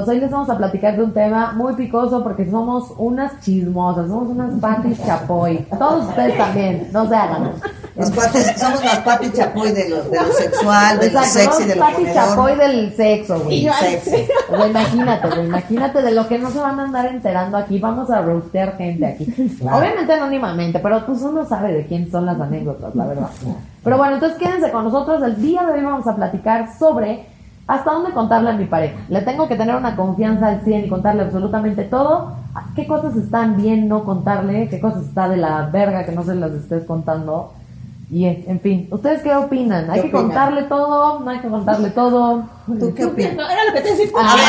amiguitos, hoy les vamos a platicar de un tema muy picoso porque somos unas chismosas, somos unas patis chapoy. Todos ustedes también, no se hagan. Los patis, somos las patis chapoy de lo, de lo sexual, de lo Exacto, sexy, somos de lo patis chapoy del sexo, güey. Sexy. Imagínate, güey, imagínate de lo que no se van a andar enterando aquí. Vamos a roastear gente aquí. Claro. Obviamente anónimamente, pero pues uno sabe de quién son las anécdotas, la verdad. Pero bueno, entonces quédense con nosotros. El día de hoy vamos a platicar sobre hasta dónde contarle a mi pareja. Le tengo que tener una confianza al 100 y contarle absolutamente todo. ¿Qué cosas están bien no contarle? ¿Qué cosas está de la verga que no se las estés contando? Y en fin, ¿ustedes qué opinan? ¿Hay ¿Qué que opinan? contarle todo? ¿No hay que contarle todo? ¿Tú qué opinas? No, era lo que te decía. A ver,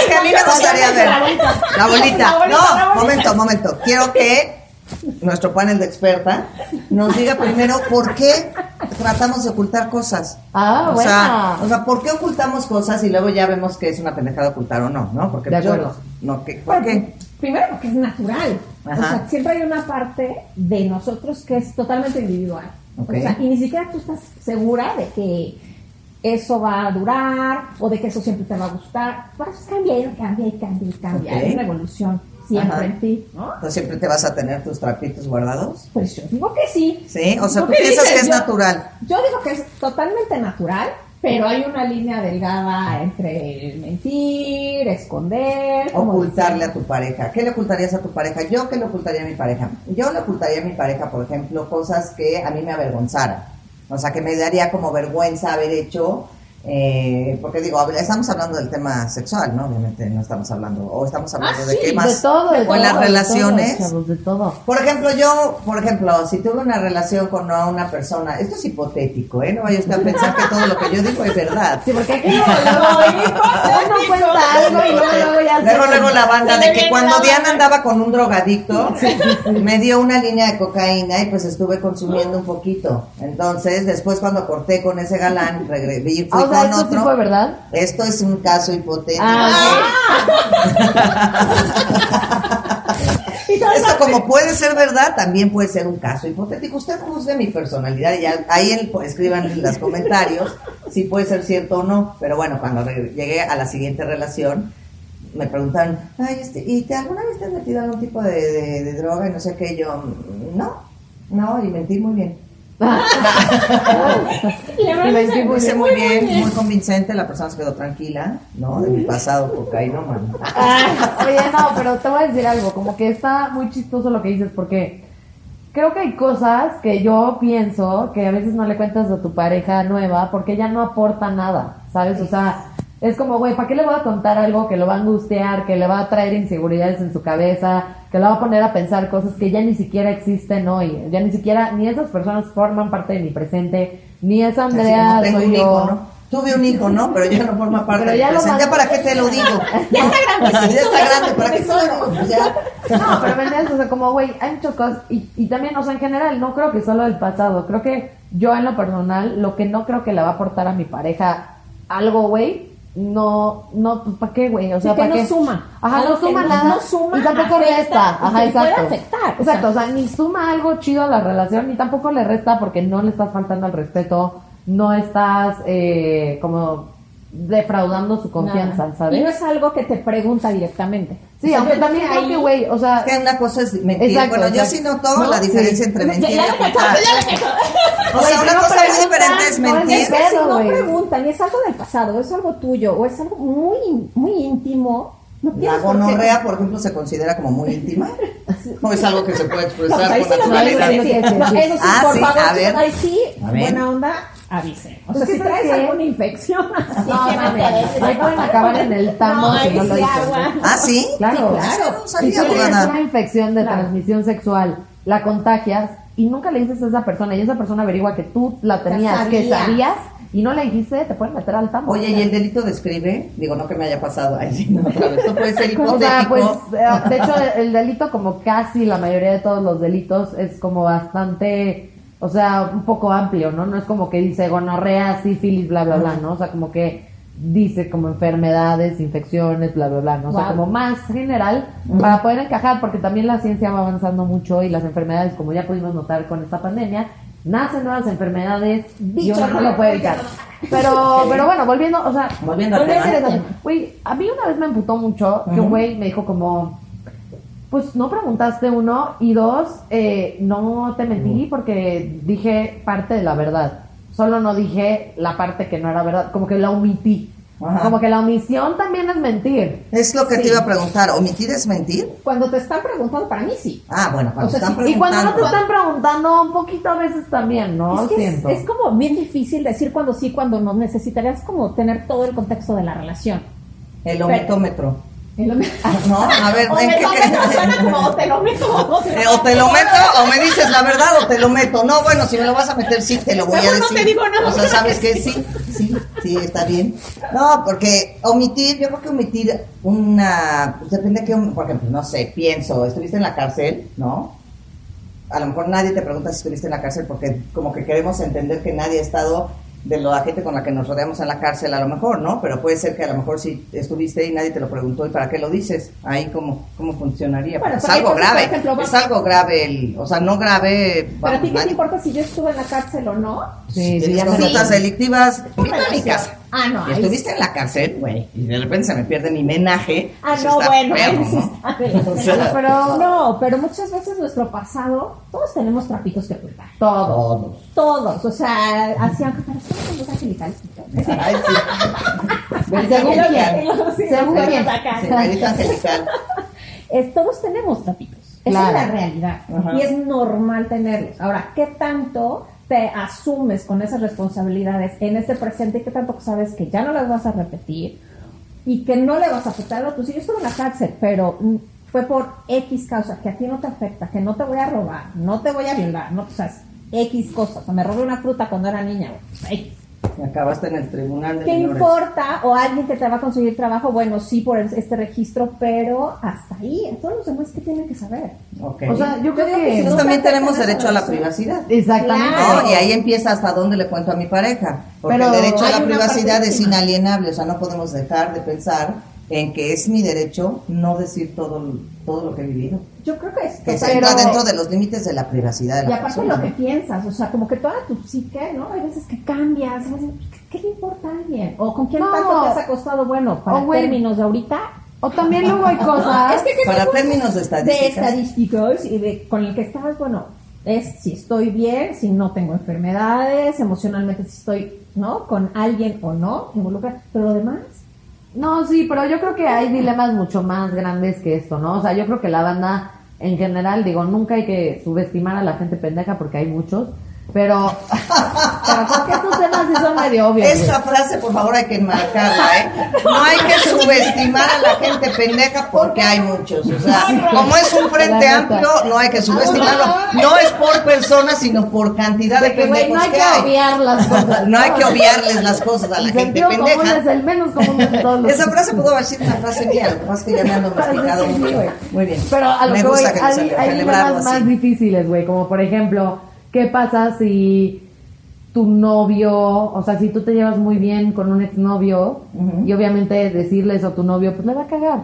es que a mí me gustaría ver. La bolita. La bolita, No, momento, momento. Quiero que nuestro panel de experta nos diga primero por qué tratamos de ocultar cosas. Ah, o sea, buena. o sea, ¿por qué ocultamos cosas y luego ya vemos que es una pendejada ocultar o no, ¿no? Porque De yo- acuerdo. no, ¿qué? ¿por qué? Primero porque es natural. Ajá. O sea, siempre hay una parte de nosotros que es totalmente individual. Ok. O sea, y ni siquiera tú estás segura de que eso va a durar o de que eso siempre te va a gustar. Cambia y cambia y cambia y cambia. Ok. Hay una evolución siempre Ajá. ti, ¿no? Entonces siempre te vas a tener tus trapitos guardados. Pues yo digo que sí. Sí, o sea, ¿Tú piensas dices? que es Yo- natural. Yo digo que es totalmente natural, pero hay una línea delgada entre mentir, esconder, Ocultarle a tu pareja. ¿Qué le ocultarías a tu pareja? Yo, ¿qué le ocultaría a mi pareja? Yo le ocultaría a mi pareja, por ejemplo, cosas que a mí me avergonzaran. O sea, que me daría como vergüenza haber hecho. Eh, porque digo, estamos hablando del tema sexual, ¿no? Obviamente no estamos hablando, o estamos hablando Ah, de sí, qué más. de todo, de o en las de todo, relaciones. chavos, de todo. Por ejemplo, yo, por ejemplo, si tuve una relación con una persona, esto es hipotético, ¿eh? No vaya usted a pensar que todo lo que yo digo es verdad. Sí, porque aquí luego, uno cuenta algo y luego, luego ya Luego, se- luego la banda de que cuando Diana andaba con un drogadicto, me dio una línea de cocaína y pues estuve consumiendo un poquito. Entonces, después cuando corté con ese galán, regresé y fui Con esto otro. fue verdad. Esto es un caso hipotético. Ah, Esto como puede ser verdad, también puede ser un caso hipotético. Usted juzgue mi personalidad y ya, ahí escriban en los comentarios si puede ser cierto o no. Pero bueno, cuando llegué a la siguiente relación, me preguntaron, ay, este, ¿y te, alguna vez te has metido algún tipo de, de- de droga y no sé qué? Yo, "Mm, no, no, y mentí muy bien. Muy Hice muy bien, muy convincente, la persona se quedó tranquila, ¿no? De mi pasado cocainómano. Oye, no, pero te voy a decir algo, como que está muy chistoso lo que dices, porque creo que hay cosas que yo pienso que a veces no le cuentas a tu pareja nueva porque ella no aporta nada, ¿sabes? O sea, es como, güey, ¿para qué le voy a contar algo que lo va a angustiar, que le va a traer inseguridades en su cabeza, que lo va a poner a pensar cosas que ya ni siquiera existen hoy? Ya ni siquiera, ni esas personas forman parte de mi presente, ni esa Andrea como tengo soy un yo. hijo, ¿no? Tuve un hijo, ¿no? Pero ya no forma parte de mi presente. ¿Ya para qué te lo digo? Ya está grandecito, ya está grande, ¿para qué solo. ya. No, pero me entiendes, o sea, como, güey, hay muchas cosas, y, y también, o sea, en general, no creo que solo del pasado, creo que yo en lo personal, lo que no creo que le va a aportar a mi pareja algo, güey, no, no, ¿para qué, güey? O sea, ¿para no qué? suma. Ajá, no suma no- nada, no suma, y tampoco afecta, resta, ajá, que puede exacto. afectar, o exacto, sea. o sea, ni suma algo chido a la relación, ni tampoco le resta porque no le estás faltando al respeto, no estás, eh, como, defraudando su confianza, Nada. ¿sabes? Y no es algo que te pregunta directamente. Sí, O sea, aunque también creo que, güey, o sea, Es que una cosa es mentir. Exacto, bueno, yo sí noto No, la sí. diferencia entre mentir y ya ya. O sea, una no cosa muy diferente es no es mentir. Es que si pedo, no preguntan y es algo del pasado, es algo tuyo o es algo muy, muy íntimo, no La gonorrea, por ejemplo, se considera como muy íntima. O es algo que se puede No, expresar ahí con sí naturalidad. No. Eso Ah, por sí, favor, a ver. ahí sí, buena onda, avisen. O sea, si traes qué? alguna infección, así No, que ahí pueden acabar en el tambo No, si ahí no lo dicen. Ah, sí. Claro, Sí, claro. No Si tienes una infección de Claro. transmisión sexual, la contagias y nunca le dices a esa persona y esa persona averigua que tú la tenías, que sabía. sabías y no le dijiste, te pueden meter al tambo. Oye, ¿y el delito describe? Digo, no que me haya pasado. Ay, sí, no, otra vez. Esto puede ser O sea, hipotético. pues, eh, de hecho, el delito, como casi la mayoría de todos los delitos, es como bastante, o sea, un poco amplio, ¿no? No es como que dice gonorrea, sífilis, bla, bla, bla, ¿no? O sea, como que dice como enfermedades, infecciones, bla, bla, bla, ¿no? O sea, como más general para poder encajar, porque también la ciencia va avanzando mucho y las enfermedades, como ya pudimos notar con esta pandemia, nacen nuevas enfermedades y uno no lo puede evitar. Pero, pero bueno, volviendo, o sea, Volviendo a Güey, a mí una vez me emputó mucho que un güey me dijo como, pues no preguntaste uno y dos, eh, no te mentí porque dije parte de la verdad. Solo no dije la parte que no era verdad, como que la omití. Ajá. Como que la omisión también es mentir. Es lo que te iba a preguntar. ¿Omitir es mentir? Cuando te están preguntando, para mí sí. Ah, bueno, cuando O sea, están sí, Y cuando no te están preguntando, un poquito a veces también, ¿no? es que es, Siento. es como bien difícil decir cuando sí, cuando no. Necesitarías como tener todo el contexto de la relación. El omitómetro. Lo- No, a ver, O ¿en me qué lo crees? meto, suena como te lo meto. o te lo Eh, o te lo meto o me dices la verdad o te lo meto. No, bueno, si me lo vas a meter, sí, te lo voy a Mejor no decir. te digo nada. O sea, ¿sabes qué? Sí, sí, sí, está bien. No, porque omitir, yo creo que omitir una... Pues depende de qué... Por ejemplo, no sé, pienso, estuviste en la cárcel, ¿no? A lo mejor nadie te pregunta si estuviste en la cárcel porque como que queremos entender que nadie ha estado de la gente con la que nos rodeamos en la cárcel a lo mejor, ¿no? Pero puede ser que a lo mejor sí estuviste y nadie te lo preguntó y para qué lo dices. Ahí cómo, cómo funcionaría. Bueno, es algo entonces, grave. ejemplo, es algo grave, el, o sea, no grave. Pero a vamos, ti qué te importa si yo estuve en la cárcel o no? Sí, si sí, conductas lo- delictivas, mi casa. Ah, no, estuviste en la cárcel, güey, y de repente se me pierde mi menaje. Ah, pues no, está bueno, sea, Pero No, pero muchas veces nuestro pasado, todos tenemos trapitos que ocultar. todo. Todos. Todos, o sea, hacían con los angelicales. Ay, sí. Según quién. Según quién. angelical. Es- todos tenemos trapitos. Esa Claro. es la realidad. Ajá. Y es normal tenerlos. Ahora, ¿qué tanto te asumes con esas responsabilidades en este presente y qué tanto sabes que ya no las vas a repetir y que no le vas a afectar a yo estuve en la cárcel, pero mm, fue por X causa, que a ti no te afecta, que no te voy a robar, no te voy a violar, no, o sea, X cosas. O me robé una fruta cuando era niña, güey, pues, X. Y acabaste en el tribunal de ¿Qué menores. importa? O alguien que te va a conseguir trabajo, bueno, sí, por este registro, pero hasta ahí, todos los demás que tienen que saber. Ok. O sea, yo creo digo que que... no también te tenemos derecho a la privacidad. Exactamente. Claro. ¿no? Y ahí empieza hasta dónde le cuento a mi pareja. Porque Pero el derecho a la privacidad es inalienable. O sea, no podemos dejar de pensar en que es mi derecho no decir todo, todo lo que he vivido. Yo creo que es Que se entra dentro de los límites de la privacidad de Y la aparte persona. lo que piensas, o sea, como que toda tu psique, ¿no? Hay veces que cambias, a veces, ¿qué, qué le importa a alguien? O con quién No. tanto te has acostado, bueno, para términos de ahorita, O también luego hay cosas... es que ¿qué Para términos de de estadísticas. estadísticos y de, con el que estás, bueno, es si estoy bien, si no tengo enfermedades, emocionalmente si estoy, ¿no? Con alguien o no, involucrada, pero lo demás, No, sí, pero yo creo que hay dilemas mucho más grandes que esto, ¿no? O sea, yo creo que la banda en general, digo, nunca hay que subestimar a la gente pendeja porque hay muchos, pero, pero creo que estos temas sí son medio obvios. Esa frase, por favor, hay que enmarcarla, ¿eh? No hay que subestimar a la gente pendeja porque hay muchos. O sea, como es un frente amplio, no hay que subestimarlo. No es por persona, sino por cantidad de De que, pendejos no hay que hay. obviar las cosas. No hay que obviarles las cosas a la gente es pendeja. el menos común de todos los Esa frase pudo haber sido una frase mía, lo que pasa es que ya me mucho. güey. Muy bien. Pero a lo me que voy, que hay, hay más difíciles, güey, como por ejemplo, ¿qué pasa si tu novio, o sea, si tú te llevas muy bien con un exnovio y obviamente decirle eso a tu novio, pues le va a cagar,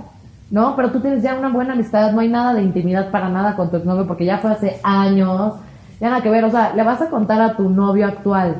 ¿no? Pero tú tienes ya una buena amistad, no hay nada de intimidad para nada con tu exnovio porque ya fue hace años, ya nada que ver, o sea, le vas a contar a tu novio actual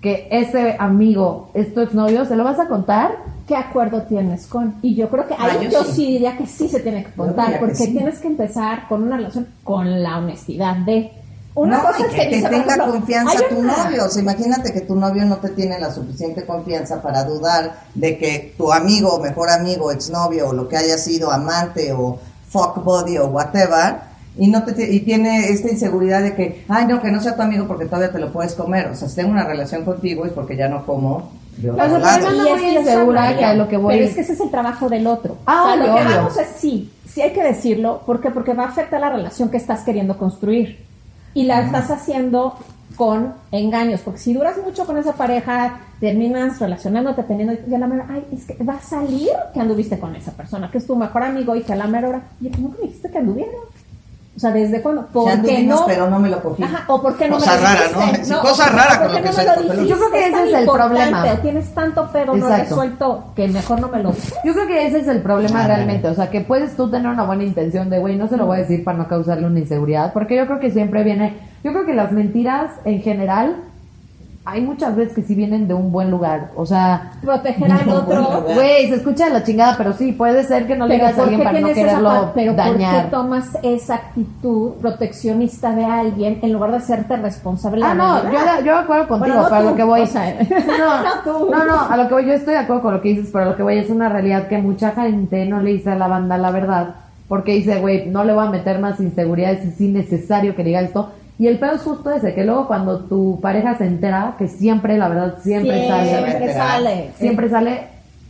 que ese amigo es tu exnovio, ¿se lo vas a contar? ¿qué acuerdo tienes con? Y yo creo que Ah, ahí yo yo sí. sí. diría que sí se tiene que contar, que porque sí. tienes que empezar con una relación con la honestidad de... Una no, cosa es que, te tenga ejemplo, confianza tu una- novio. O sea, imagínate que tu novio no te tiene la suficiente confianza para dudar de que tu amigo, mejor amigo, exnovio, o lo que haya sido, amante o fuck buddy o whatever, y no te y tiene esta inseguridad de que, ay, no, que no sea tu amigo porque todavía te lo puedes comer. O sea, si tengo una relación contigo es porque ya no como de Pero lado. Yo ando Y muy es que insegura esa que a lo que voy- Pero es que ese es el trabajo del otro. Ah, o sea, lo que vamos es sí, sí hay que decirlo. ¿Por qué? Porque va a afectar la relación que estás queriendo construir. Y la estás haciendo con engaños. Porque si duras mucho con esa pareja, terminas relacionándote, teniendo. Y a la mera, ay, es que va a salir que anduviste con esa persona, que es tu mejor amigo y que a la mera hora, oye, ¿cómo que me dijiste que anduvieron? O sea, ¿desde cuándo? Ya ¿Por qué no? pero no me lo cogí. Ajá, o por qué no Cosa me lo rara, dijiste? ¿no? Sí, cosa rara ¿por con lo que no me lo? Yo creo que ese es el problema. Tienes tanto pedo no Exacto. resuelto que mejor no me lo Yo creo que ese es el problema Ah, realmente, o sea, que puedes tú tener una buena intención de, güey, no se lo voy a decir para no causarle una inseguridad, porque yo creo que siempre viene, yo creo que las mentiras en general, hay muchas veces que sí vienen de un buen lugar, o sea, proteger al otro. güey, se escucha de la chingada, pero sí, puede ser que no le digas a ¿por alguien para no esa quererlo pero ¿por dañar. qué tomas esa actitud proteccionista de alguien en lugar de hacerte responsable? Ah, no, yo, acuerdo contigo, Bueno, no pero a lo que voy. o sea, no, no, no, a lo que voy, yo estoy de acuerdo con lo que dices, pero a lo que voy es una realidad que mucha gente no le dice a la banda la verdad, porque dice, güey, no le voy a meter más inseguridades, es innecesario que diga esto. Y el pedo es justo ese, que luego cuando tu pareja se entera, que siempre, la verdad, siempre, sale, Siempre sale. siempre sale,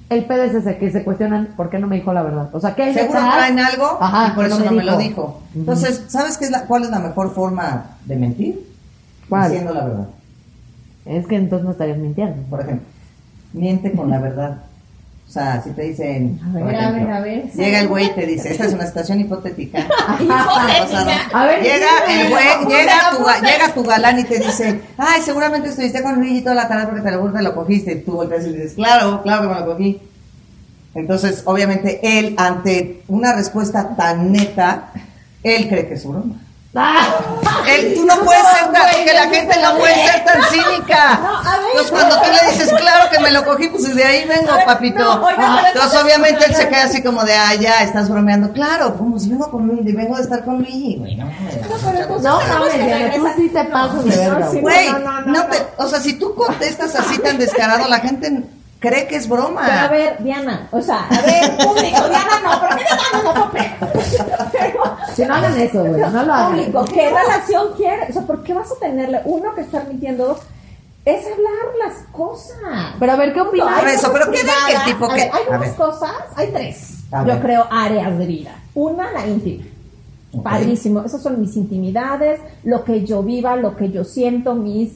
el pedo es ese, que se cuestionan por qué no me dijo la verdad. O sea, que hay Seguro detrás? traen algo Ajá, y por eso no no me lo dijo. dijo. Entonces, ¿sabes qué es la, cuál es la mejor forma de mentir? ¿Cuál? Diciendo la verdad. Es que entonces no estarías mintiendo. Por ejemplo, miente con la verdad. O sea, si te dicen, A ver, a ver, a ver. llega el güey y te dice, esta es una situación hipotética. Hipotética. A ver, llega el güey, llega tu, llega tu galán y te dice, ay, seguramente estuviste con Luigi toda la tarde porque te lo, te lo cogiste. Y tú volteas y dices, claro, claro que me lo cogí. Entonces, obviamente, él, ante una respuesta tan neta, él cree que es broma. ¡Ah! Él, tú no puedes ser tan, porque la gente no puede ser tan cínica. No, a ver. Entonces cuando tú le dices, claro que me lo cogí, pues de ahí vengo, papito. pero Entonces obviamente él se queda así como de, ah, ya, estás bromeando. Claro, como si vengo con Luigi, vengo de estar con Luigi, güey. No, mames. No, que tú sí te pasas de verga, sí, Güey, no, o sea, si tú contestas así tan descarado, la gente cree que es broma. Pero a ver, Diana, o sea, a ver, público, Diana no, ¿por qué Diana no? Pero, Si no hagan eso, güey, no lo hagan. público, ¿qué relación quieres? O sea, ¿por qué vas a tenerle uno que estar mintiendo? Dos, es hablar las cosas. Pero a ver, ¿qué opinas? Por eso, pero ¿qué tipo que- ver, Hay unas ver. cosas, hay tres, A yo ver. creo, áreas de vida. Una, la íntima. Ok. Padrísimo. Esas son mis intimidades, lo que yo viva, lo que yo siento, mis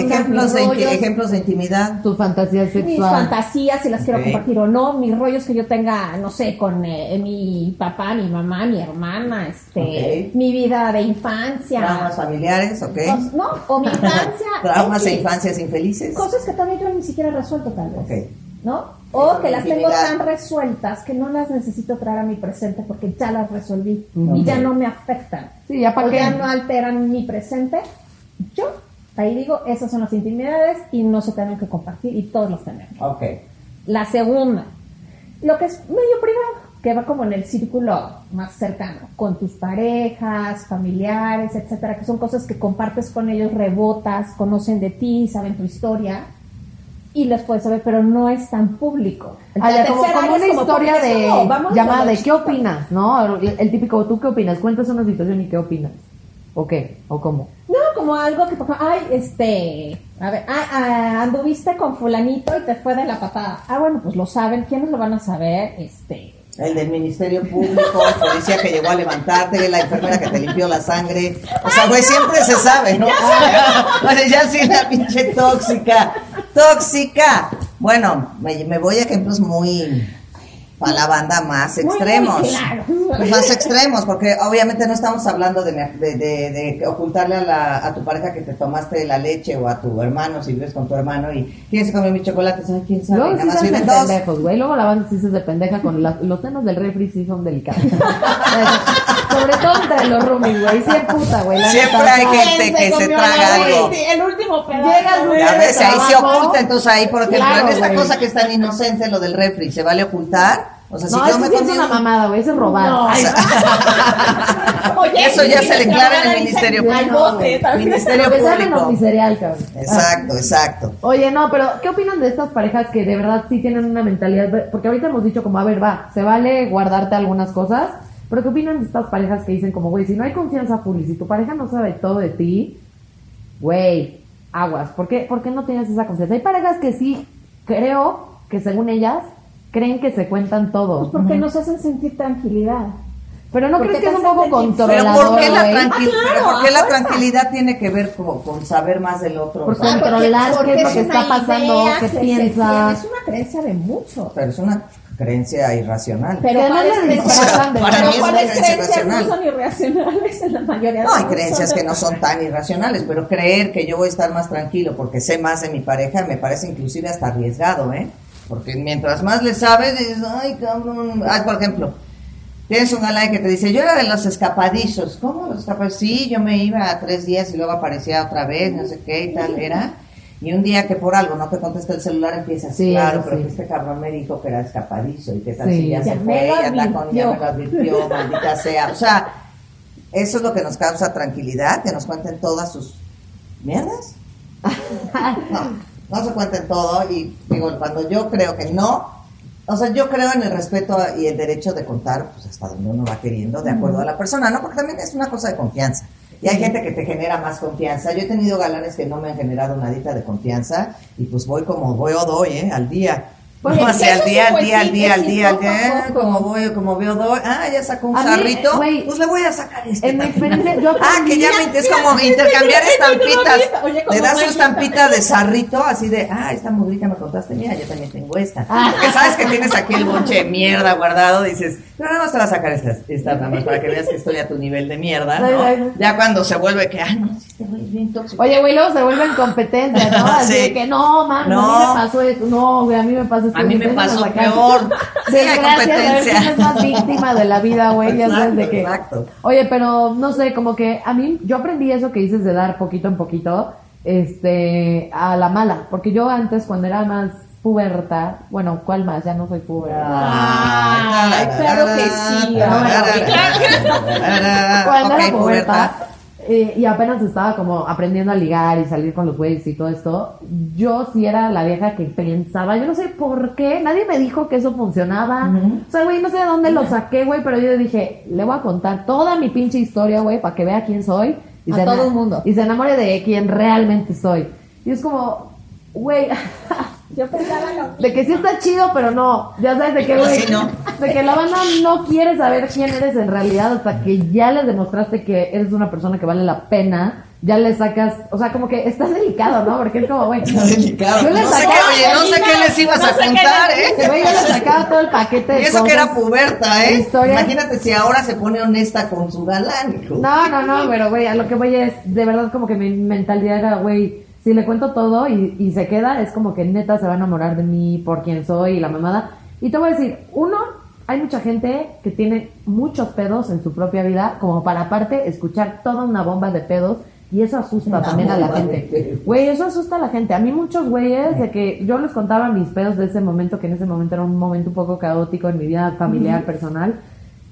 ejemplos, mis de, rollos, ejemplos de intimidad. Tu fantasía mis sexual. fantasías, si las quiero compartir o no, mis rollos que yo tenga, no sé, con eh, mi papá, mi mamá, mi hermana, este, Ok. mi vida de infancia. Traumas familiares, ¿ok? Cos- no, o mi infancia. Traumas e X. infancias infelices. Cosas que todavía yo ni siquiera he resuelto, tal vez. Ok. ¿No? O que las tengo tan resueltas que no las necesito traer a mi presente porque ya las resolví y ya no me afectan. Sí, ya para o qué. ya no alteran mi presente. Yo, ahí digo, esas son las intimidades y no se tienen que compartir y todos los tenemos. Ok. La segunda, lo que es medio privado, que va como en el círculo más cercano, con tus parejas, familiares, etcétera, que son cosas que compartes con ellos, rebotas, conocen de ti, saben tu historia y les puedes saber, pero no es tan público. Ya, La como, como una historia de vamos llamada de qué opinas, ¿no? El, el típico, ¿tú qué opinas? Cuentas una situación y qué opinas. ¿O qué? ¿O cómo? No, como algo que, por ejemplo, ay, este, a ver, ah, ah, anduviste con fulanito y te fue de la patada. Ah, bueno, pues lo saben, ¿quiénes lo van a saber? Este, El del Ministerio Público, el policía que llegó a levantarte, la enfermera que te limpió la sangre. O sea, güey, siempre se sabe, ¿no? Bueno, ya sí, la pinche tóxica. ¡Tóxica! Bueno, me, me voy a ejemplos muy. Para la banda más Muy, muy extremos. claro. Pues más extremos, porque obviamente no estamos hablando de, de, de- de ocultarle a, la, a tu pareja que te tomaste la leche o a tu hermano, si vives con tu hermano y quieres comer mi chocolate, ¿sabes quién sabe? Luego Nada más viven dos. pendejos, güey. Luego la banda sí se hace pendeja con la- los temas del refri sí son delicados. Sobre todo entre los roomies, güey. Sí es puta, güey. Siempre neta. hay gente que se traga algo. sí, El último pedazo. Llegas, güey. A veces ahí se oculta, entonces ahí, por ejemplo, Claro, en esta cosa que es tan inocente, lo del refri, ¿se vale ocultar? O sea, si No, yo me sí es una un- mamada, güey. Eso es robar. No, Ay, Oye, Eso ya se declara en el Ministerio Público. al bote, también. Ministerio Lo que sale Público. cabrón. Exacto, exacto. Oye, no, pero ¿qué opinan de estas parejas que de verdad sí tienen una mentalidad? Porque ahorita hemos dicho como, a ver, va, se vale guardarte algunas cosas, pero ¿qué opinan de estas parejas que dicen como, güey, si no hay confianza full y si tu pareja no sabe todo de ti, güey, aguas, ¿por qué, ¿por qué no tienes esa confianza? Hay parejas que sí, creo que según ellas, creen que se cuentan todo. Pues porque nos hacen sentir tranquilidad. Pero no crees que es un poco Pero controlador, ¿por qué la, güey? tranquil- Ah, pero claro, ¿por qué la fuerza. tranquilidad tiene que ver con, con saber más del otro? Por controlar qué es lo que es está pasando, qué piensa. Es una creencia de mucho. pero es una creencia irracional. Pero no ¿cuáles le creencias- disfrazan de- Para pero mí es una ¿cuáles creencia creencias no irracional. son irracionales en la mayoría de No, hay los creencias que no son tan irracionales, pero creer que yo voy a estar más tranquilo porque sé más de mi pareja me parece inclusive hasta arriesgado, ¿eh? Porque mientras más le sabes, dices, ay, cabrón. Ah, por ejemplo, tienes un galán que te dice, yo era de los escapadizos. ¿Cómo los escapadizos? Sí, yo me iba a tres días y luego aparecía otra vez, no sé qué y tal, era. Y un día que por algo no te contesta el celular, empiezas, Sí, claro, pero sí. que este cabrón me dijo que era escapadizo y qué tal Sí. si ya, Ya se fue, ya está con, ya me lo advirtió. advirtió, maldita sea. O sea, eso es lo que nos causa tranquilidad, que nos cuenten todas sus mierdas. No, no se cuenten todo y digo, cuando yo creo que no, o sea, yo creo en el respeto y el derecho de contar pues hasta donde uno va queriendo, de acuerdo a la persona, ¿no? Porque también es una cosa de confianza. Y hay gente que te genera más confianza. Yo he tenido galanes que no me han generado nadita de confianza y pues voy como voy o doy, ¿eh? Al día. Pues no, día, al día, al día, al día, al día, a como voy, como veo doy. Ah, ya sacó un A mí, sarrito. pues le voy a sacar este. En mi también. experiencia, yo Ah, que ya me, es como intercambiar estampitas. Oye, Le das su estampita de zarrito, así de, ah, esta mudrita me contaste, mira, yo también tengo esta. Ah. Que sabes que tienes aquí el bonche de mierda guardado, dices, pero nada más te vas a sacar esta, esta nada más para que veas que estoy a tu nivel de mierda. Ya cuando se vuelve que, no, sí, güey es bien tóxico. Oye, güey, luego se vuelven competencia, ¿no? Así Sí. de que no, mami, No. a mí me pasó esto. No, güey, a mí me pasó esto. A mí me pasó peor. Sí, hay competencia. más víctima de la vida, güey. Ya sabes de que. Exacto. Oye, pero no sé, como que a mí, yo aprendí eso que dices de dar poquito en poquito, este, a la mala. Porque yo antes, cuando era más puberta, bueno, ¿cuál más? Ya no soy puberta. Ay, claro que sí, cuando era puberta pubertad. eh, y apenas estaba como aprendiendo a ligar y salir con los güeyes y todo esto, yo sí era la vieja que pensaba, yo no sé por qué, nadie me dijo que eso funcionaba. O sea, güey, no sé de dónde lo saqué, güey, pero yo dije, le voy a contar toda mi pinche historia, güey, para que vea quién soy. Y A se todo el mundo. Y se enamore de quién realmente soy. Y es como, güey, Yo pensaba lo de que sí está chido, pero no. Ya sabes de que, Pero güey. sí no. De que la banda no quiere saber quién eres en realidad hasta que ya les demostraste que eres una persona que vale la pena. Ya le sacas, o sea, como que estás delicado, ¿no? Porque es como, güey. Delicado. Yo le No sacaba, qué, oye, no sé qué les ibas No a sé qué contar, ¿eh? güey, yo le sacaba todo el paquete de Y eso que era puberta, ¿eh? Historias. Imagínate si ahora se pone honesta con su galán, hijo. No, no, no, pero güey, a lo que voy es, de verdad como que mi mentalidad era, güey, si le cuento todo y, y se queda, es como que neta se va a enamorar de mí por quien soy y la mamada. Y te voy a decir, uno, hay mucha gente que tiene muchos pedos en su propia vida, como para aparte escuchar toda una bomba de pedos. Y eso asusta Una también a la gente. Güey, eso asusta a la gente. A mí muchos güeyes de que yo les contaba mis pedos de ese momento, que en ese momento era un momento un poco caótico en mi vida familiar, personal.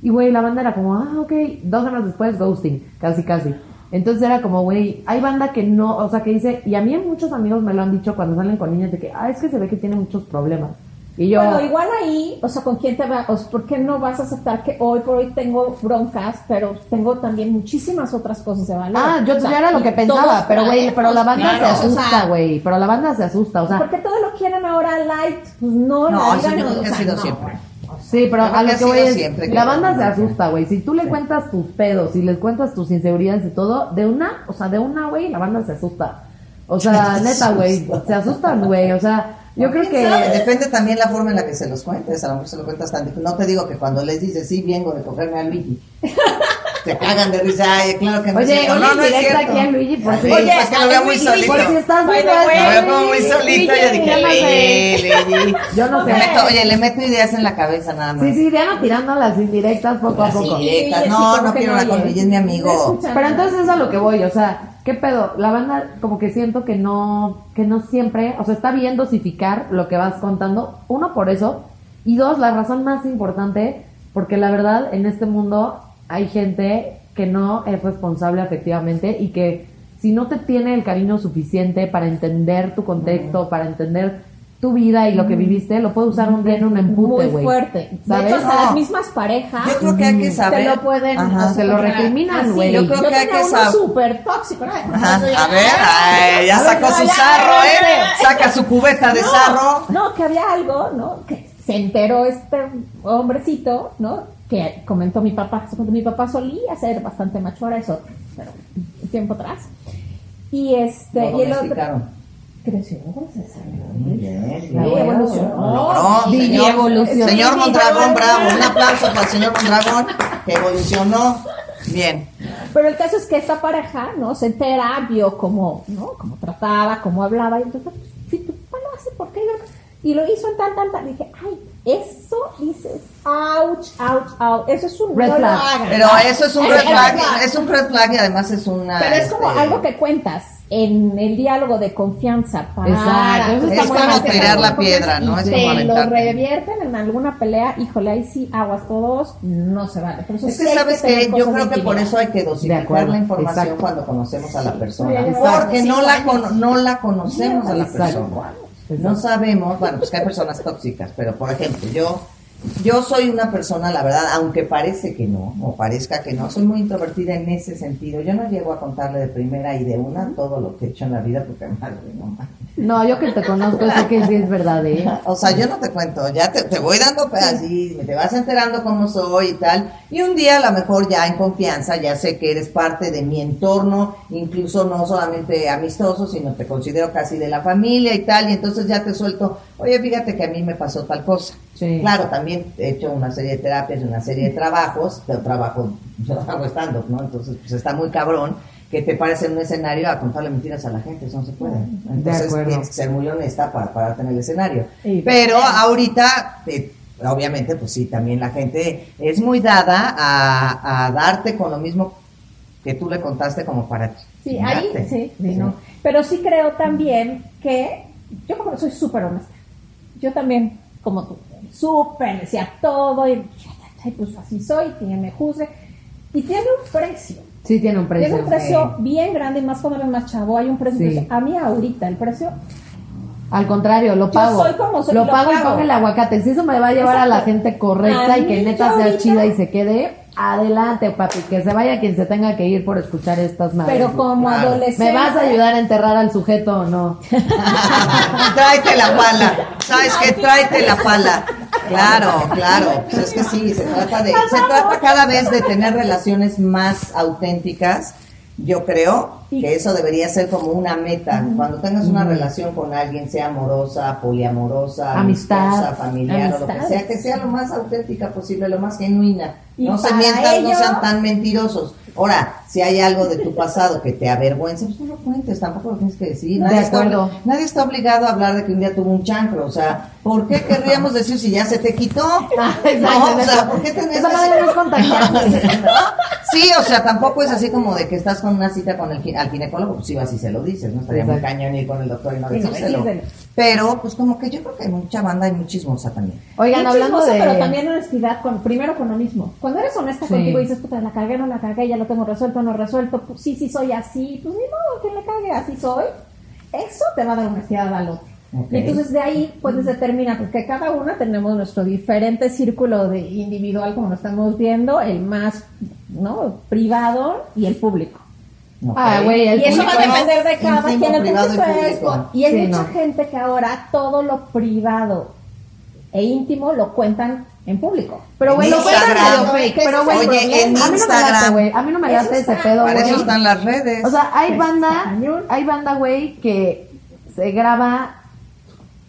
Y güey, la banda era como, ah, ok, dos semanas después, ghosting, casi, casi. Entonces era como, güey, hay banda que no, o sea, que dice, y a mí muchos amigos me lo han dicho cuando salen con niñas de que, ah, es que se ve que tiene muchos problemas. Y yo, Bueno, igual ahí, o sea, ¿con quién te va? O sea, ¿Por qué no vas a aceptar que hoy por hoy tengo broncas, pero tengo también muchísimas otras cosas de valor? ah, yo, O sea, yo era lo que pensaba, todos pero güey, pero la banda claro, se o sea, asusta, güey, pero la banda se asusta, o sea, ¿Por qué todo lo quieren ahora light? Pues no, No, la vida no, no. siempre. Sí, pero a lo que voy es, siempre la banda se asusta, güey. Si tú le cuentas tus pedos y les cuentas tus inseguridades y todo, de una, o sea, de una, güey, la banda se asusta. O sea, Se neta, güey, se asustan, güey. O sea, yo creo que... Depende también la forma en la que se los cuentes. A lo mejor se lo cuentas tan No te digo que cuando les dices, sí, vengo de cogerme a Luigi. Te cagan de risa. Ay, claro que no es Oye, una no, no es cierto. aquí a Luigi, por si- sí, Oye, pues que lo veo muy solito. Por si estás way, Lo veo como muy solito. Yo dije, no. Luigi. Yo no Le sé. meto- oye, le meto ideas en la cabeza nada más. Sí, sí, Diana tirando las indirectas poco a poco. indirectas. No, sí, no quiero no, hablar con. Luigi, es mi amigo. Pero entonces es a lo que voy, o sea, ¿qué pedo? La banda como que siento que no, que no siempre, o sea, está bien dosificar lo que vas contando, uno por eso, y dos, la razón más importante, porque la verdad en este mundo hay gente que no es responsable efectivamente y que si no te tiene el cariño suficiente para entender tu contexto, para entender tu vida y lo que viviste, lo puede usar un día en un empute, muy güey. fuerte. De ¿Sabes? hecho, hasta No. las mismas parejas Yo creo que hay que saber. te lo pueden Ajá. Se lo recriminan, güey. Yo, Yo creo que hay que uno sab- súper tóxico. ¿no? Ajá, a ver, ay, ya ver, sacó no, su ya, sarro, ya, ¿eh? ya. Saca su cubeta de sarro. No, que había algo, ¿no? Que se enteró este hombrecito, ¿no? Que comentó mi papá. Mi papá solía ser bastante macho, ahora eso, pero tiempo atrás. Y este, Lo y el otro. Creció, se salió. Muy bien, Sí, evolucionó. Señor, evolucionó. señor Mondragón, bravo. Un aplauso para el señor Mondragón, que evolucionó. Bien. Pero el caso es que esta pareja, ¿no? Se entera, vio cómo, ¿no? Cómo trataba, cómo hablaba, y entonces, si tu papá lo hace, ¿por qué no? Y lo hizo en tal, tal, tal. Dije, ay, eso dices, ouch, ouch, ouch. Eso es un Red no flag. hagan. Pero eso es un Es red flag, flag. es un red flag y además es una... Pero es como este, algo que cuentas en el diálogo de confianza para Exacto, eso Es como tirar la piedra, ¿no? Es te como lo revierten en alguna pelea, híjole, ahí sí, aguas todos, no se vale. Eso Es que sabes que yo creo que por eso hay que dosificar la información exacto. cuando conocemos a la persona. Sí, ya Porque no la, no la conocemos a la Exacto. persona. No sabemos, bueno, pues que hay personas tóxicas, pero por ejemplo, yo yo soy una persona, la verdad, aunque parece que no, o parezca que no, soy muy introvertida en ese sentido. Yo no llego a contarle de primera y de una todo lo que he hecho en la vida, porque madre, no. No, yo que te conozco sé que sí es verdad, ¿eh? O sea, yo no te cuento, ya te, te voy dando así, te vas enterando cómo soy y tal. Y un día a lo mejor ya en confianza, ya sé que eres parte de mi entorno, incluso no solamente amistoso, sino te considero casi de la familia y tal. Y entonces ya te suelto, oye, fíjate que a mí me pasó tal cosa. Sí. Claro, también he hecho una serie de terapias y una serie de trabajos, yo trabajo, yo hago stand-up, ¿no? Entonces, pues está muy cabrón que te pares en un escenario a contarle mentiras a la gente, eso no se puede. Entonces acuerdo. tienes que ser muy honesta para pararte en el escenario. Sí, Pero ahorita, eh, obviamente, pues sí, también la gente es muy dada a, a darte con lo mismo que tú le contaste como para Sí, ahí sí, sí, no. Pero sí creo también que yo como soy súper honesta. Yo también, como tú, súper decía todo y pues así soy, que me juzgue. Y tiene un precio. Sí tiene un precio. Tiene un precio bien grande y más cuando eres más chavo. Hay un precio. Sí. A mí ahorita el precio Al contrario, lo Yo pago. soy como soy, lo lo pago y pago. el aguacate. Si eso me va a llevar a la gente correcta A y que neta yo sea ahorita- chida y se quede, adelante, papi. Que se vaya quien se tenga que ir por escuchar estas madres. pero como Claro. adolescente. ¿Me vas a ayudar a enterrar al sujeto o no? tráete la pala. ¿Sabes qué? Tráete la pala. Claro, claro. Pues es que sí, se trata de, se trata cada vez de tener relaciones más auténticas. Yo creo que eso debería ser como una meta. Cuando tengas una relación con alguien, sea amorosa, poliamorosa, Amistad. amistosa, familiar o lo que sea, que sea lo más auténtica posible, lo más genuina. Y no se mientan, no sean tan mentirosos. Ahora, si hay algo de tu pasado que te avergüenza, pues no lo cuentes, tampoco lo tienes que decir. De Nadie está acuerdo. obli- Nadie está obligado a hablar de que un día tuvo un chancro, o sea, ¿por qué querríamos decir si ya se te quitó? No, o sea, ¿por qué tendrías Esa que madre no es contagiable. Sí, o sea, tampoco es así como de que estás con una cita con el al ginecólogo, pues sí vas y se lo dices, no estaría muy Exacto. cañón ir con el doctor y no Sí, decírselo. decírselo. Pero, pues como que yo creo que hay mucha banda y muy chismosa también. Oigan, Muy hablando chismosa, de. Pero también honestidad, con, primero con lo mismo. Cuando eres honesta Sí. contigo y dices, puta, la cagué, no la cagué, ya lo tengo resuelto, no resuelto, pues sí, sí soy así, pues ni modo, que le cague, así soy. Eso te va a dar honestidad al otro. Y entonces de ahí puedes determinar, porque cada una tenemos nuestro diferente círculo de individual, como lo estamos viendo, el más ¿no? privado y el público. Ah, güey, el Y eso va a depender de cada íntimo, quien. Público es- y hay Sí, mucha no. gente que ahora todo lo privado e íntimo lo cuentan en público. Pero güey, En lo cuentan Instagram. medio fake. Pero el Oye, en a mí no me Instagram. late, güey. A mí no me late ese pedo, Para güey. eso están las redes. O sea, hay banda, hay banda, güey, que se graba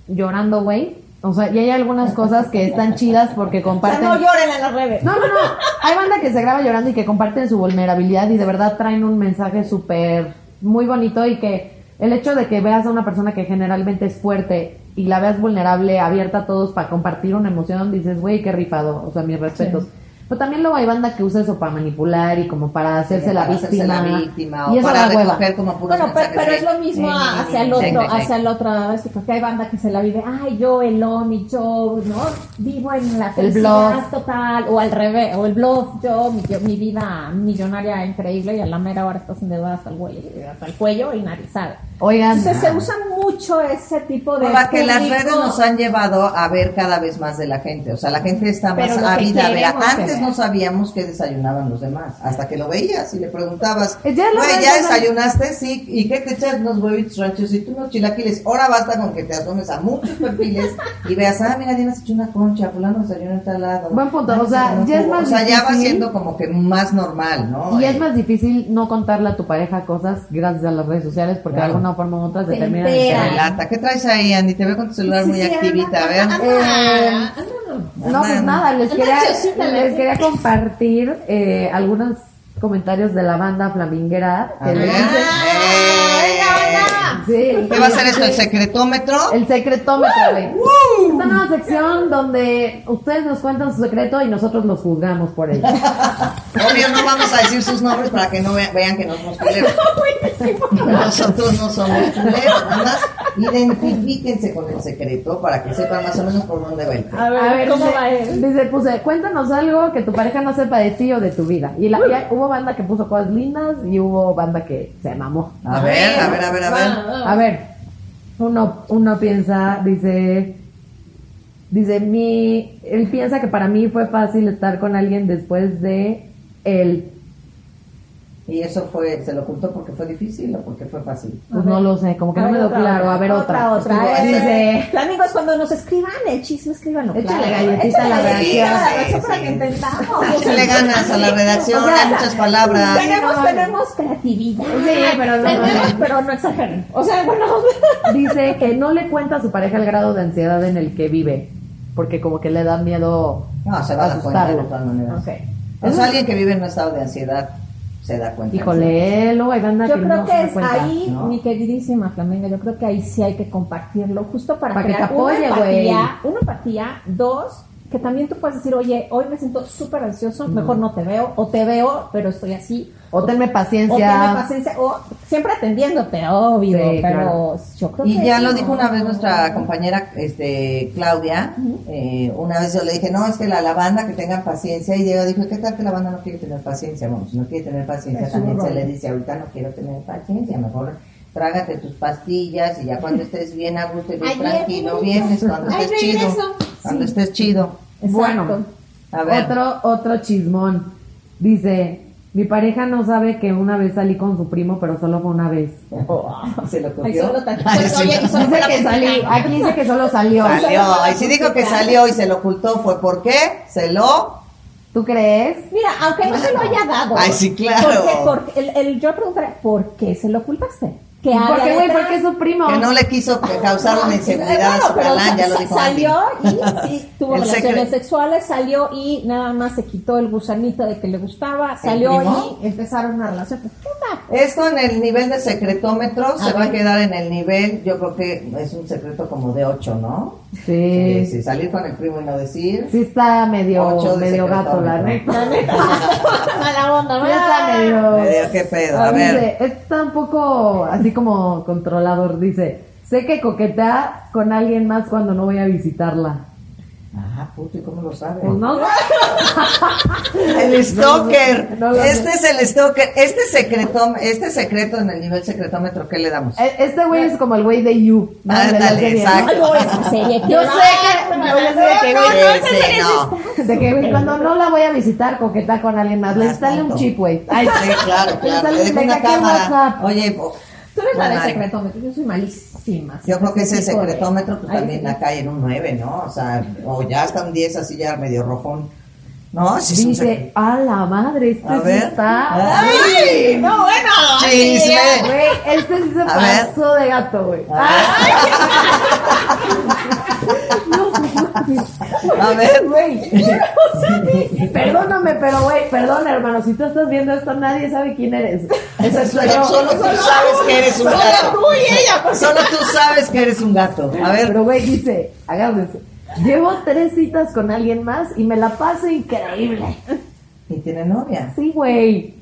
llorando, güey. O sea, y hay algunas cosas que están chidas porque O sea, comparten. no lloren en las redes. No, no, no. Hay banda que se graba llorando y que comparten su vulnerabilidad y de verdad traen un mensaje súper muy bonito y que el hecho de que veas a una persona que generalmente es fuerte y la veas vulnerable, abierta a todos para compartir una emoción, dices, güey, qué rifado. O sea, mis respetos. Pero también luego hay banda que usa eso para manipular y como para hacerse, la, Para hacerse víctima, la víctima Y o para recoger como puros Bueno, pero, es lo mismo hacia el otro, hacia el otro, a veces, porque hay banda que se la vive, ay, yo, el Omi, yo, ¿no? Vivo en la El felicidad total, o al revés, o el bluff, yo, mi, yo, mi vida millonaria increíble y a la mera hora estás endeudada hasta el, cuello, hasta el cuello y nadie sabe. Oigan, Entonces se usa mucho ese tipo de Para que las redes nos han llevado a ver cada vez más de la gente. O sea, la gente está más ávida. Antes no sabíamos qué desayunaban los demás. Hasta que lo veías y le preguntabas, Eh, ya lo güey, ¿ya ya desayunaste? Sí. ¿Y qué te echas unos huevitos ranchos y tú unos chilaquiles? Ahora basta con que te asomes a muchos perfiles y veas, ah, mira, Diana se echó una concha, fulano desayunó en tal lado. Buen punto, Ah, o sea, ya es más O sea, ya va siendo como que más normal, ¿no? Y Eh, es más difícil no contarle a tu pareja cosas gracias a las redes sociales porque Claro. Por momentos Se determinadas. entera. Se relata. ¿Qué traes ahí, Andy? Te veo con tu celular muy activita. A ver. anda, anda, anda, anda. No, pues nada, les quería, les quería compartir eh, algunos comentarios de la banda flaminguera. A que ver. les dice- venga, Sí, ¿Qué va a ser esto? ¿El secretómetro? El secretómetro, güey. Esta nueva sección donde ustedes nos cuentan su secreto y nosotros los juzgamos por ello. Obvio, no vamos a decir sus nombres para que no ve- vean que no somos culeros. Nosotros no somos culeros. Nada más identifíquense con el secreto para que sepan más o menos por dónde va el tema. A ver, ¿cómo dice, va él? dice, puse, cuéntanos algo que tu pareja no sepa de ti o de tu vida. Y, la, y hubo banda que puso cosas lindas y hubo banda que se mamó. A ver, a ver, a ver, a ver. A ver, uno, uno piensa, dice, dice, mi, él piensa que para mí fue fácil estar con alguien después de él. ¿Y eso fue, se lo ocultó porque fue difícil o porque fue fácil? Pues no lo sé, como que A no me quedó claro. A ver, otra. Otra, Estuvo- otra. Dice, Amigos, cuando nos escriban el chisme, escríbanlo. Échale claro. galletita a la Échale galletita a la redacción. para que. Échale ganas a la redacción, O sea, hay muchas palabras. Tenemos, no, tenemos creatividad. Sí, pero no- Tenemos, pero no exageren. O sea, bueno. dice que no le cuenta a su pareja el grado de ansiedad en el que vive, porque como que le da miedo No, se va a cuenta de asustarlo. todas maneras. Ok. O sea, alguien que vive en un estado de ansiedad se da cuenta. Híjole, luego hay banda Yo que creo no que se da es cuenta. ahí, ¿no? mi queridísima Flamenga, yo creo que ahí sí hay que compartirlo, justo para, Para que crear te apoye, una empatía, güey. una empatía, dos, que también tú puedes decir, oye, hoy me siento súper ansioso, mejor no te veo, o te veo, pero estoy así, O tenme o paciencia. tenme paciencia, o siempre atendiéndote, obvio, Sí, pero claro. yo creo Y que ya lo dijo una vez nuestra compañera este, Claudia. eh, una vez yo le dije, no, es que la, la banda que tengan paciencia. Y ella dijo, ¿qué tal que la banda no quiere tener paciencia? Bueno, si no quiere tener paciencia, Es también se le dice, ahorita no quiero tener paciencia, mejor trágate tus pastillas y ya cuando estés bien a gusto y bien tranquilo, vienes cuando Ay, estés chido. Cuando Sí. estés chido. Exacto. Bueno. A ver. Otro, otro chismón. Dice, mi pareja no sabe que una vez salí con su primo, pero solo fue una vez. ¿Se lo Ay, cogió? solo tan- Ay, sí. Oye, y solo Dice la que salí, primera. aquí dice que solo salió. Salió. Y si dijo que salió y se lo ocultó, ¿fue por qué? ¿Se lo? ¿Tú crees? Mira, aunque no se lo haya dado. Ay, sí, claro. Porque, porque el, el- yo preguntaría, ¿por qué se lo ocultaste? ¿Qué hay ¿Por qué, güey? detrás? Porque es su primo. Que no le quiso causar una inseguridad a su galán, ya lo dijo Andy. Salió y sí, tuvo El relaciones sexuales, salió y nada más se quitó el gusanito de que le gustaba, salió y empezaron una relación. Pues. Esto en el nivel de secretómetro se va a quedar en el nivel, yo creo que es un secreto como de 8, ¿no? Sí. Sí, salir con el primo y no decir. Sí está medio, Ocho de medio gato, la neta. Mala onda, Sí está medio... Medio, ¿Qué pedo? A Dice, ver. está un poco así como controlador, dice, sé que coquetea con alguien más cuando no voy a visitarla. Ah, puto, ¿y cómo lo sabe? Pues no El stalker. No este es el stalker. Este secreto, este secreto en el nivel secretómetro, ¿qué le damos? E- Este güey es como el güey de You. ¿no? exacto. No, serie. Yo sé que- yo sé que. De que güey, cuando no la voy a visitar, coquetea con alguien más. Le Ah, instale un chip, güey. Ay, Sí, claro, claro. Le dejo una cámara. Oye, Tú eres la de Bueno, secretómetro, yo soy malísima. Yo creo que ese secretómetro Ay, también la cae en un 9, ¿no? O sea, o ya hasta un 10 así ya medio rojón. No, un Dice, a la madre, este A sí ver. está. ¡Ay! No, bueno. Chisme. Güey, este sí se A ver. pasó de gato, güey. A ver, Güey. Perdóname, pero güey, perdón, hermano. Si tú estás viendo esto, nadie sabe quién eres. Solo tú sabes que eres un Solo gato. tú y ella. Solo tú sabes que eres un gato. A ver, Pero güey, dice, agárrense. Llevo tres citas con alguien más y me la paso increíble. ¿y tiene novia? Sí, güey.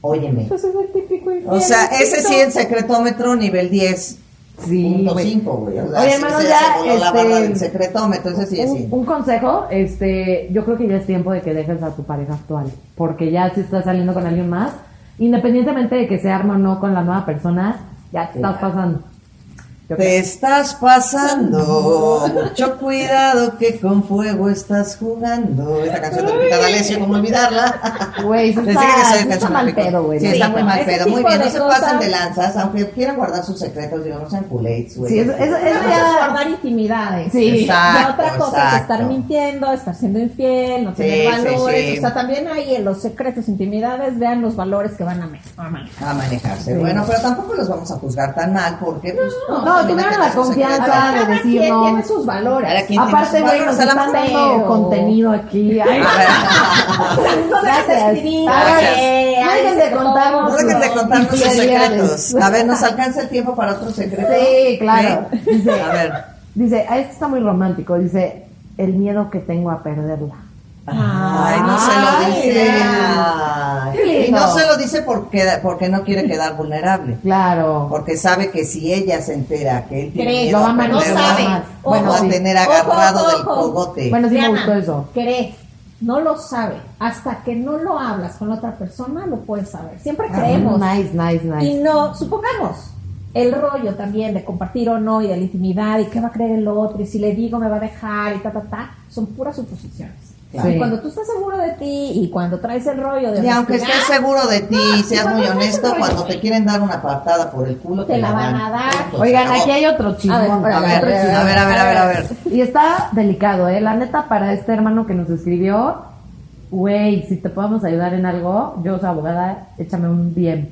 Óyeme. Pues es el típico O sea, ese sí en secretómetro nivel 10. Sí, Punto güey. 5, güey. O sea, Oye, hermano, ya, se voló la este, barra del secretómetro, ese sí es Un, sí. un consejo, este, yo creo que ya es tiempo de que dejes a tu pareja actual, porque ya si estás saliendo con alguien más, independientemente de que se arme o no con la nueva persona, ya te Sí, estás pasando. Te estás pasando, mucho cuidado que con fuego estás jugando. Esta canción de Lupita D'Alessio, ¿cómo olvidarla? Güey, está, está canción mal pedo, güey. Sí, está muy mal pedo. Muy bien, no se pasen de lanzas, aunque quieran guardar sus secretos, digo, no sean culés, güey. Sí, eso- eso- ya- es guardar intimidades. Sí. Exacto, y otra cosa es estar mintiendo, estar siendo infiel, no tener sí, valores. sí. O sea, también ahí en los secretos, intimidades, vean los valores que van a manejar. a manejarse. Bueno, pero tampoco los vamos a juzgar tan mal porque pues No, tuvieron la confianza. de Cada decir, quien no. tiene sus valores. Cada quien tiene Aparte, güey, nos están dando contenido aquí. Ay, A ver. No dejes de Gracias. Gracias. No dejen de contarnos. No dejen de contarnos sus secretos. A ver, ¿nos alcanza el tiempo para otro secreto? Sí, claro. Dice, A ver. dice, ah, esto está muy romántico. Dice, el miedo que tengo a perderla. Ay, no se lo dice. No se lo dice porque, porque no quiere quedar vulnerable. Claro. Porque sabe que si ella se entera que él tiene Cree, miedo lo va a a manejar perderla, más. bueno, Bueno, va a tener agarrado ojo, del ojo. cogote. Bueno, sí me Diana, gustó eso. Cree, no lo sabe. Hasta que no lo hablas con otra persona, lo puedes saber. Siempre creemos. Nice, nice, Y nice. no, supongamos, el rollo también de compartir o no y de la intimidad y qué va a creer el otro y si le digo me va a dejar y ta, ta, ta, son puras suposiciones. Cuando tú estás seguro de ti y cuando traes el rollo de Y aunque estés seguro de ti y seas muy honesto, rollo. cuando te quieren dar una patada por el culo, Te la van a dar. Oigan, aquí hay otro chismón. A ver, A ver, Otro chisme. a ver, a ver, a ver, a ver. Y está delicado, ¿eh? La neta, para este hermano que nos escribió, güey, si te podemos ayudar en algo, yo soy abogada, échame un DM.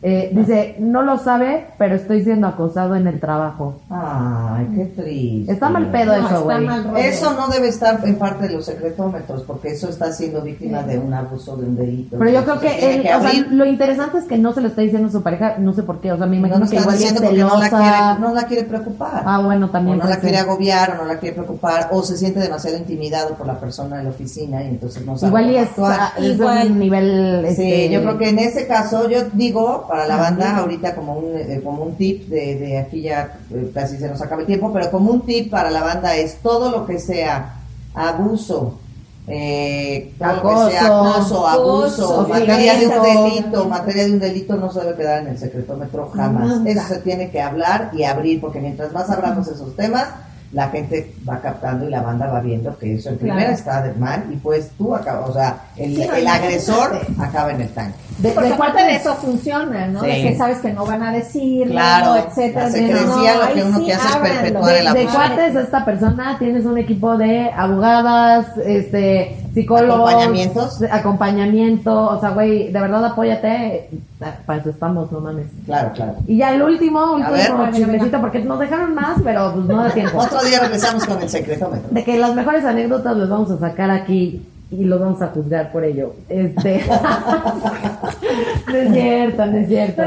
Eh, dice, no lo sabe, pero estoy siendo acosado en el trabajo. Ay, qué triste. Está mal pedo No, eso, güey. Eso no debe estar en parte de los secretómetros, porque eso está siendo víctima de un abuso, de un delito. Pero yo creo que, tiene él, que o sea, abrir. lo interesante es que no se lo está diciendo a su pareja, no sé por qué, o sea, me no imagino lo que está igual es diciendo porque no la, celosa. quiere, no la quiere preocupar. Ah, bueno, o también. no la quiere agobiar, o no la quiere preocupar, o se siente demasiado intimidado por la persona de la oficina y entonces no sabe Igual y es, actuar. ah, es Igual. un nivel... Sí, este, yo creo que en ese caso, yo digo para la banda, ahorita como un, eh, como un tip, de, de aquí ya eh, casi se nos acaba el tiempo, pero como un tip para la banda es todo lo que sea abuso, eh, todo lo que sea Acoso, acoso, abuso, acoso, materia de un delito, materia de un delito no se debe quedar en el secretómetro jamás. Eso se tiene que hablar y abrir, porque mientras más abramos esos temas, la gente va captando y la banda va viendo que eso en primera Claro. está de mal y pues tú acabas, o sea, el, Sí, no, el y agresor acaba en el tanque. de- Porque de eso funciona, ¿no? Sí. De que sabes que no van a decir, Claro, etcétera. la secrecía lo que uno que hace es perpetuar el de, de abuso. cuates a esta persona tienes un equipo de abogadas, este, psicólogos, Acompañamientos. acompañamiento, o sea, güey, de verdad apóyate, para eso estamos, no mames. Claro, claro. Y ya el último, último ver. chismecito, porque nos dejaron más, pero pues no da tiempo. Otro día regresamos con el secretómetro. De que las mejores anécdotas las vamos a sacar aquí y los vamos a juzgar por ello. Este. no es cierto, no es cierto.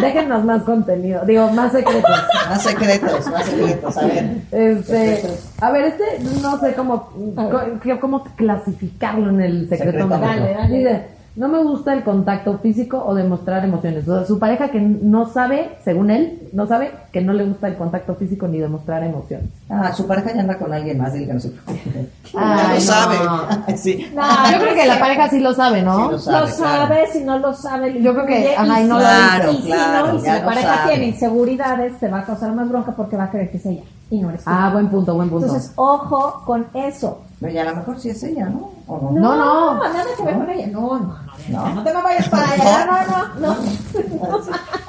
Déjenos más contenido, digo, más secretos. Más secretos, más secretos, a ver. Este, Secretos. a ver, este no sé cómo, cómo clasificarlo en el secretómetro. Secretómetro. Dale, dale. Dice, no me gusta el contacto físico o demostrar emociones. O sea, su pareja que no sabe, según él, no sabe que no le gusta el contacto físico ni demostrar emociones. Ah, su pareja ya anda con alguien más, dile que no lo no. sabe. sí. No, Yo creo que la pareja sí lo sabe, ¿no? Sí lo Lo sabe, sabe, claro. si no lo sabe, Yo creo que, ajá, y no lo Claro, y si claro, no, y si la lo pareja sabe. tiene inseguridades, te va a causar más bronca porque va a creer que es ella y no eres tú. Ah, buen punto, buen punto. Entonces, ojo con eso. Pero ya a lo mejor sí es ella, ¿no? ¿O no? No, no. nada que ver con ella. No, no, no, No. no, te me vayas para allá. No, no, no.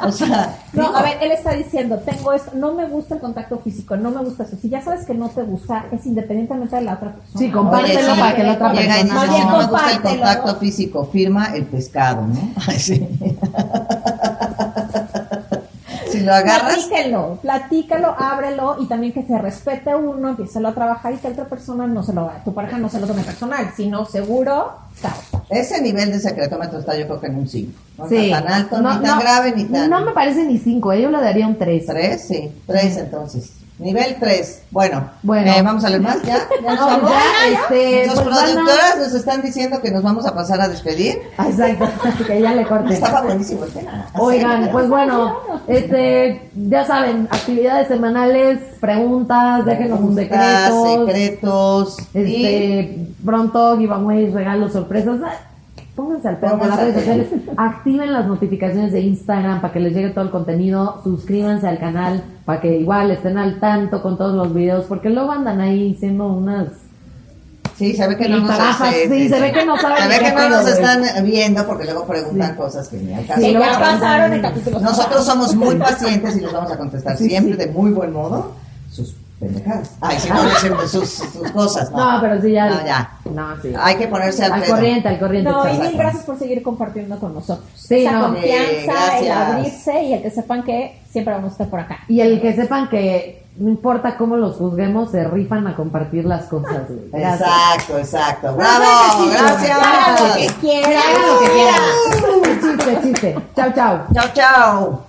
O sea, No, a ver, él está diciendo, tengo esto, no me gusta el contacto físico, no me gusta eso. Si ya sabes que no te gusta, es independientemente de la otra persona. Sí, compártelo Oye, sí, para que la otra llega y persona si no me gusta el contacto físico, firma el pescado, ¿no? Ay, sí. Si lo agarras, Platíquenlo, platícalo, ábrelo y también que se respete uno, empieza a trabajar y que otra persona no se lo tu pareja no se lo tome personal, sino seguro, caos. ese nivel de secretómetro está yo creo que en un 5. No Sí. está tan alto, No, ni tan no, grave, ni tan... No me parece ni cinco, eh, yo le daría un tres. ¿Tres? Sí, tres entonces. Nivel 3. Bueno, Bueno. eh, vamos a leer más, ¿ya? ¿Ya nos No, vamos? ya, este, Los pues productoras nos están diciendo que nos vamos a pasar a despedir. Exacto, que ya le corte. Estaba buenísimo el tema. Oigan, pues bueno, este, ya saben, actividades semanales, preguntas, déjenos sus secretos, secretos. y este, pronto giveaways, regalos, sorpresas. Pónganse al pedo con las redes al sociales, activen las notificaciones de Instagram para que les llegue todo el contenido, suscríbanse al canal para que igual estén al tanto con todos los videos, porque luego andan ahí siendo unas... Sí, se ve que no nos sí, se ve que no saben Se ni ve qué que no pedo, nos están viendo porque luego preguntan cosas que ni al caso. Sí, ya pasaron en capítulos Nosotros somos muy pacientes y les vamos a contestar siempre de muy buen modo. Sus pendejadas. Ay, si no, siempre sus, sus cosas. No, No, pero sí ya... No, ya. No, sí. Hay que ponerse al, Al corriente, al corriente. No, y mil gracias por seguir compartiendo con nosotros. Sí, Esa no. confianza, el abrirse y el que sepan que siempre vamos a estar por acá. Y el que sepan que no importa cómo los juzguemos, se rifan a compartir las cosas. Gracias. Exacto, exacto. ¡Bravo! soy vecino, hagan lo que ¡Gracias! quieran. Hagan lo que quieran. Chiste, chiste. Chao, chao. Chao, chao.